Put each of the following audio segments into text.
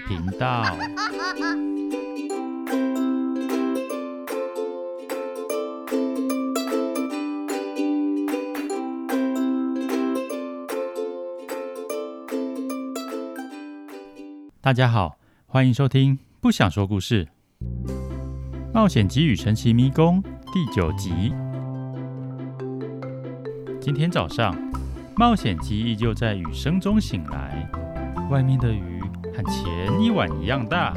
频道。大家好，欢迎收听《不想说故事》冒险鸡与神奇迷宫第九集。今天早上，冒险鸡依旧在雨声中醒来，外面的雨和前一晚一样大。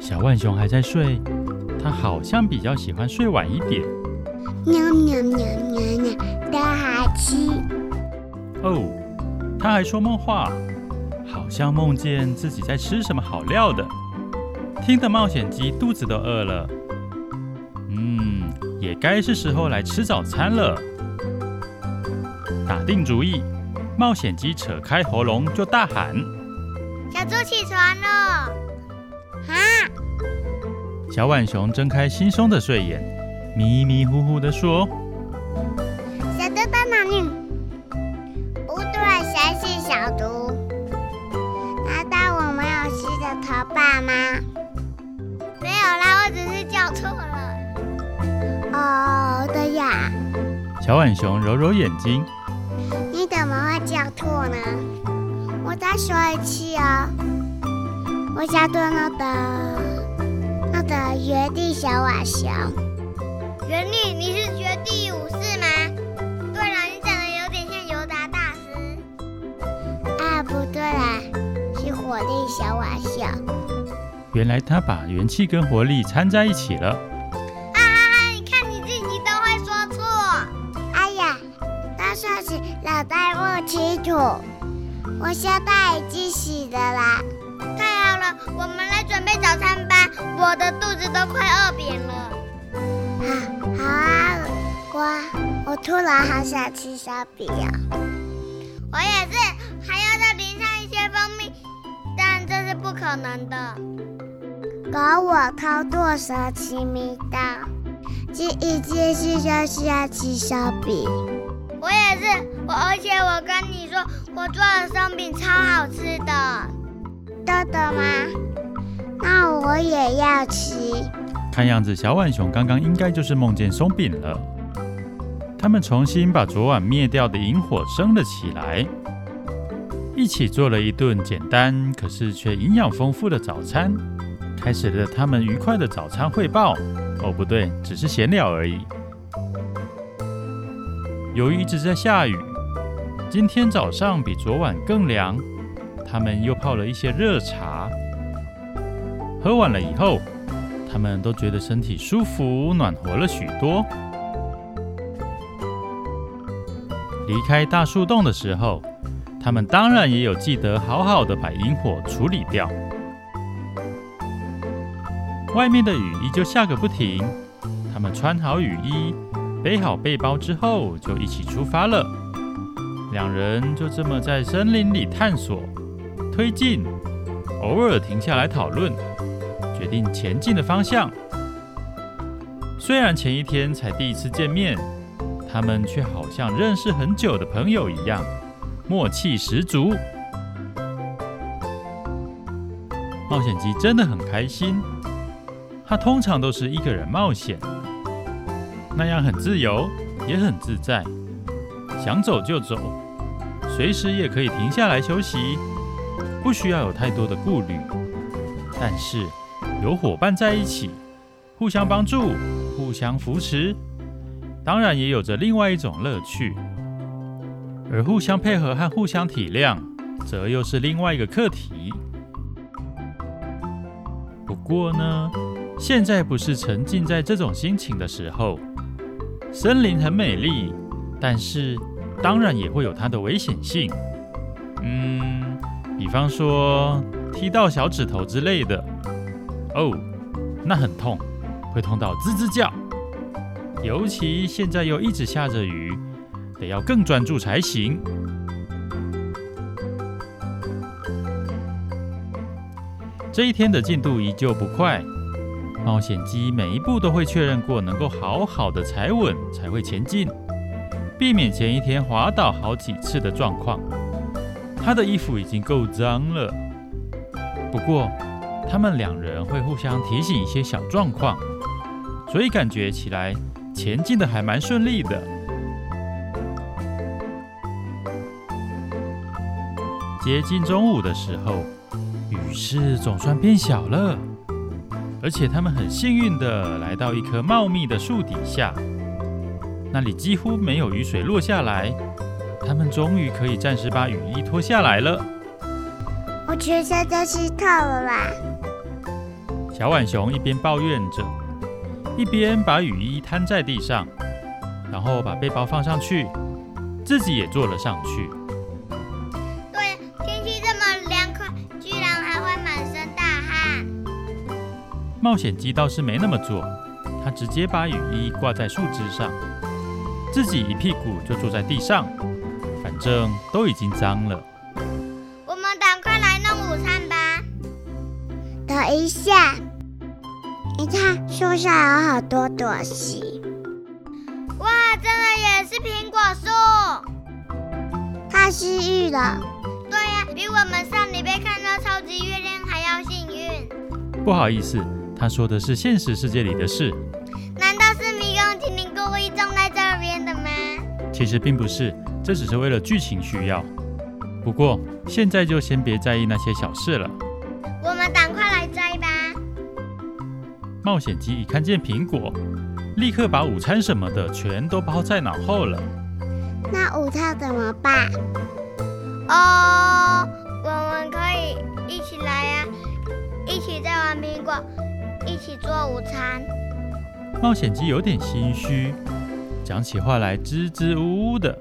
小浣熊还在睡，它好像比较喜欢睡晚一点。喵喵喵喵喵，大哈气。哦，它还说梦话。好像梦见自己在吃什么好料的，听得冒险鸡肚子都饿了。嗯，也该是时候来吃早餐了。打定主意，冒险鸡扯开喉咙就大喊：“小猪起床了！”啊！小浣熊睁开惺忪的睡眼，迷迷糊糊地说：“小猪在哪里？”不对，谁是小猪？难道我没有洗着头爸吗？没有啦，我只是叫错了。哦，对呀。小浣熊揉揉眼睛。叫错呢？我再说一次哦。我叫做那个那个绝地小瓦熊。原力，你是绝地武士吗？对了，你长得有点像尤达大师。啊，不对啦。是火力小瓦熊，原来他把元气跟活力掺在一起了。清楚。我现在已经醒了啦。太好了，我们来准备早餐吧。我的肚子都快饿扁了。啊，好啊，我我突然好想吃烧饼啊。我也是，还要再淋上一些蜂蜜。但这是不可能的。搞我偷渡神奇密道，这一件事就是要吃烧饼。我也是，我而且我跟你说，我做的松饼超好吃的。豆豆吗？那我也要吃。看样子小浣熊刚刚应该就是梦见松饼了。他们重新把昨晚灭掉的萤火升了起来。一起做了一顿简单可是却营养丰富的早餐，开始了他们愉快的早餐汇报。哦，不对，只是闲聊而已。由于一直在下雨，今天早上比昨晚更凉，他们又泡了一些热茶。喝完了以后，他们都觉得身体舒服，暖和了许多。离开大树洞的时候，他们当然也有记得好好的把萤火处理掉。外面的雨依旧下个不停，他们穿好雨衣，背好背包之后，就一起出发了。两人就这么在森林里探索、推进，偶尔停下来讨论，决定前进的方向。虽然前一天才第一次见面，他们却好像认识很久的朋友一样。默契十足，冒险鸡真的很开心。他通常都是一个人冒险，那样很自由，也很自在，想走就走，随时也可以停下来休息，不需要有太多的顾虑。但是有伙伴在一起，互相帮助，互相扶持，当然也有着另外一种乐趣。而互相配合和互相体谅，则又是另外一个课题。不过呢，现在不是沉浸在这种心情的时候。森林很美丽，但是当然也会有它的危险性。嗯，比方说踢到小指头之类的。哦，那很痛，会痛到吱吱叫。尤其现在又一直下着雨。得要更专注才行。这一天的进度依旧不快，冒险机每一步都会确认过，能够好好的踩稳才会前进，避免前一天滑倒好几次的状况。他的衣服已经够脏了，不过，他们两人会互相提醒一些小状况，所以感觉起来前进的还蛮顺利的。接近中午的时候，雨势总算变小了，而且他们很幸运的来到一棵茂密的树底下，那里几乎没有雨水落下来，他们终于可以暂时把雨衣脱下来了。我全身都湿透了啦！小浣熊一边抱怨着，一边把雨衣摊在地上，然后把背包放上去，自己也坐了上去。对，天气这么凉快，居然还会满身大汗。冒险鸡倒是没那么做，他直接把雨衣挂在树枝上，自己一屁股就坐在地上，反正都已经脏了。我们赶快来弄午餐吧等一下，你看树上有好多朵西。哇，真的也是苹果树，太幸运了。对呀，比我们上礼拜看到超级月亮还要幸运。不好意思，他说的是现实世界里的事。其实并不是，这只是为了剧情需要。不过现在就先别在意那些小事了。我们赶快来摘吧！冒险鸡一看见苹果，立刻把午餐什么的全都抛在脑后了。那午餐怎么办？哦，我们可以一起来呀，一起摘完苹果，一起做午餐。冒险鸡有点心虚，讲起话来支支吾吾的，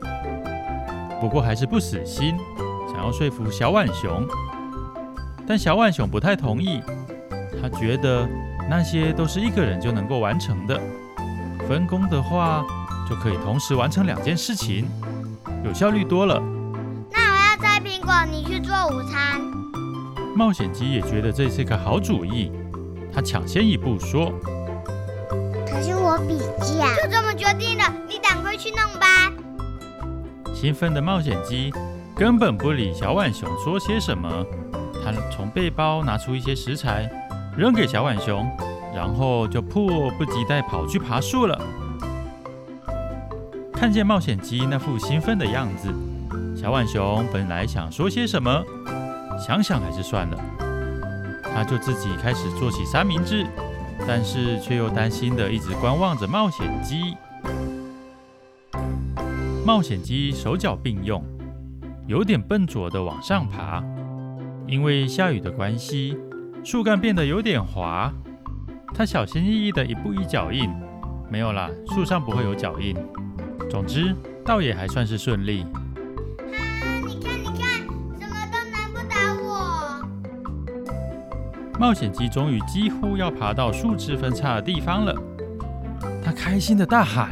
不过还是不死心，想要说服小浣熊。但小浣熊不太同意，他觉得那些都是一个人就能够完成的，分工的话就可以同时完成两件事情，有效率多了。那我要摘苹果，你去做午餐。冒险鸡也觉得这是个好主意，他抢先一步说：“可是我比较……就这么决定了，你赶快去弄吧。”兴奋的冒险鸡根本不理小浣熊说些什么。他从背包拿出一些食材，扔给小浣熊，然后就迫不及待跑去爬树了。看见冒险鸡那副兴奋的样子，小浣熊本来想说些什么，想想还是算了。他就自己开始做起三明治，但是却又担心的一直观望着冒险鸡。冒险鸡手脚并用，有点笨拙的往上爬。因为下雨的关系，树干变得有点滑。他小心翼翼的一步一脚印，没有啦，树上不会有脚印。总之，倒也还算是顺利。冒险鸡终于几乎要爬到树枝分叉的地方了，他开心的大喊，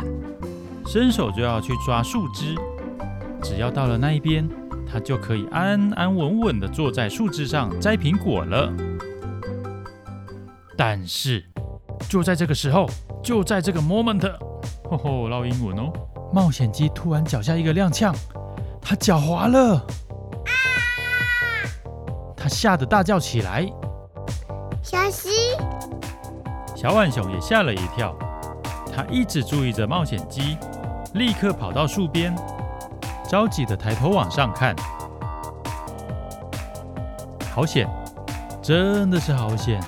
伸手就要去抓树枝。只要到了那一边。他就可以安安稳稳地坐在树枝上摘苹果了。但是，就在这个时候，就在这个 moment，吼吼，烙英文哦！冒险鸡突然脚下一个踉跄，他脚滑了，啊！他吓得大叫起来。小心！小浣熊也吓了一跳，他一直注意着冒险鸡，立刻跑到树边。着急的抬头往上看，好险，真的是好险！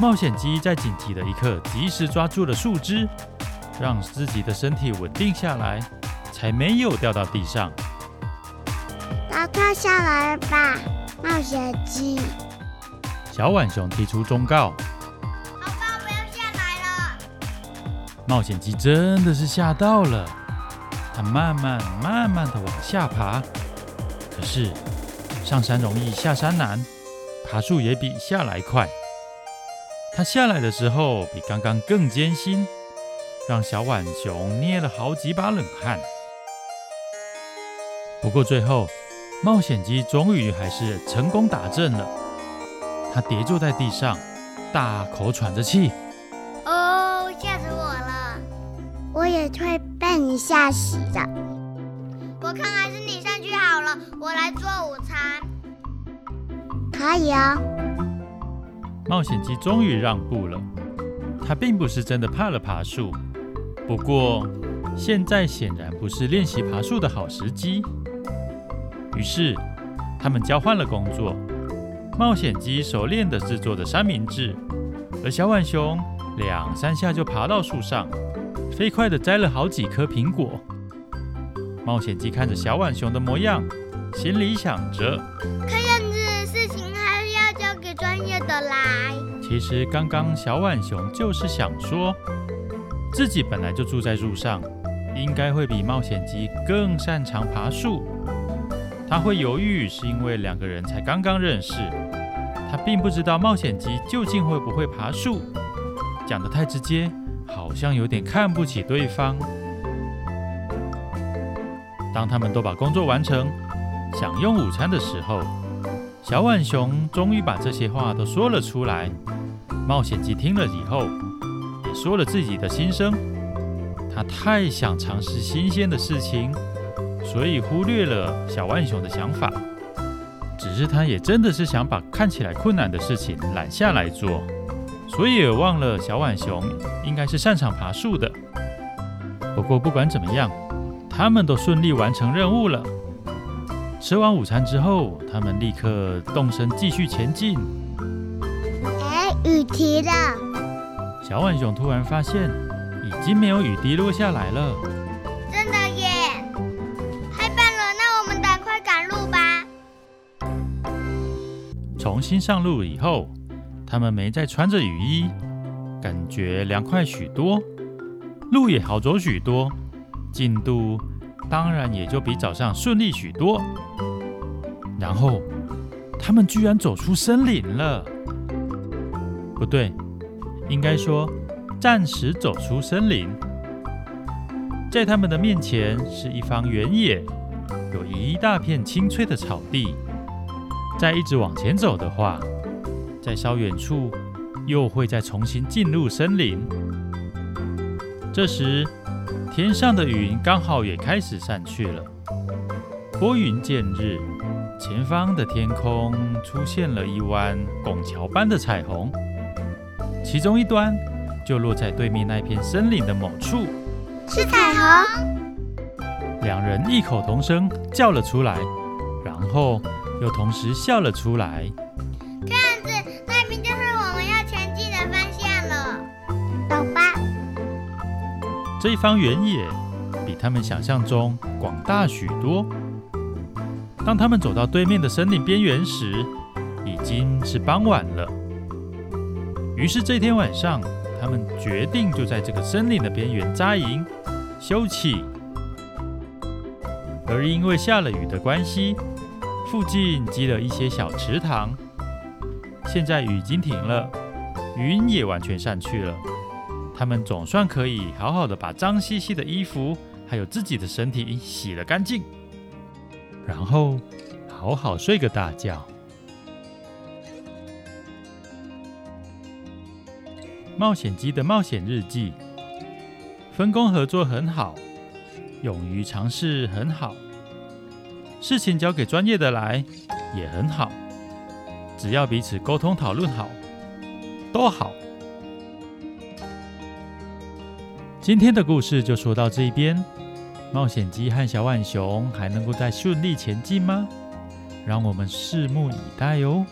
冒险鸡在紧急的一刻及时抓住了树枝，让自己的身体稳定下来，才没有掉到地上。赶快下来吧，冒险鸡！小浣熊提出忠告。好吧，不要下来了。冒险鸡真的是吓到了。它慢慢慢慢的往下爬，可是上山容易下山难，爬树也比下来快。它下来的时候比刚刚更艰辛，让小浣熊捏了好几把冷汗。不过最后，冒险鸡终于还是成功打正了。它跌坐在地上，大口喘着气。哦，吓死我了！我也会。被你吓死的，我看还是你上去好了，我来做午餐。可以哦。冒险鸡终于让步了。他并不是真的怕了爬树，不过现在显然不是练习爬树的好时机。于是他们交换了工作。冒险鸡熟练地制作着三明治，而小浣熊两三下就爬到树上，飞快地摘了好几颗苹果。冒险鸡看着小浣熊的模样，心里想着：看样子事情还是要交给专业的来。其实刚刚小浣熊就是想说，自己本来就住在树上，应该会比冒险鸡更擅长爬树。他会犹豫，是因为两个人才刚刚认识，他并不知道冒险鸡究竟会不会爬树。讲得太直接，好像有点看不起对方。当他们都把工作完成，享用午餐的时候，小浣熊终于把这些话都说了出来。冒险鸡听了以后，也说了自己的心声。他太想尝试新鲜的事情。所以忽略了小浣熊的想法，只是他也真的是想把看起来困难的事情揽下来做，所以也忘了小浣熊应该是擅长爬树的。不过不管怎么样，他们都顺利完成任务了。吃完午餐之后，他们立刻动身继续前进。哎，雨停了！小浣熊突然发现，已经没有雨滴落下来了。重新上路以后，他们没再穿着雨衣，感觉凉快许多，路也好走许多，进度当然也就比早上顺利许多。然后，他们居然走出森林了。不对，应该说暂时走出森林。在他们的面前是一方原野，有一大片青翠的草地。再一直往前走的话，在稍远处又会再重新进入森林。这时，天上的云刚好也开始散去了，拨云见日，前方的天空出现了一弯拱桥般的彩虹，其中一端就落在对面那片森林的某处。是彩虹！两人异口同声叫了出来，然后，又同时笑了出来。这样子，那边就是我们要前进的方向了。走吧。这一方原野比他们想象中广大许多。当他们走到对面的森林边缘时，已经是傍晚了。于是这天晚上，他们决定就在这个森林的边缘扎营休憩。而因为下了雨的关系，附近积了一些小池塘，现在雨已经停了，云也完全散去了，他们总算可以好好的把脏兮兮的衣服还有自己的身体洗了干净，然后好好睡个大觉。冒险鸡的冒险日记：分工合作很好，勇于尝试很好。事情交给专业的来也很好，只要彼此沟通讨论好，都好。今天的故事就说到这一边，冒险鸡和小浣熊还能够再顺利前进吗？让我们拭目以待哟、哦。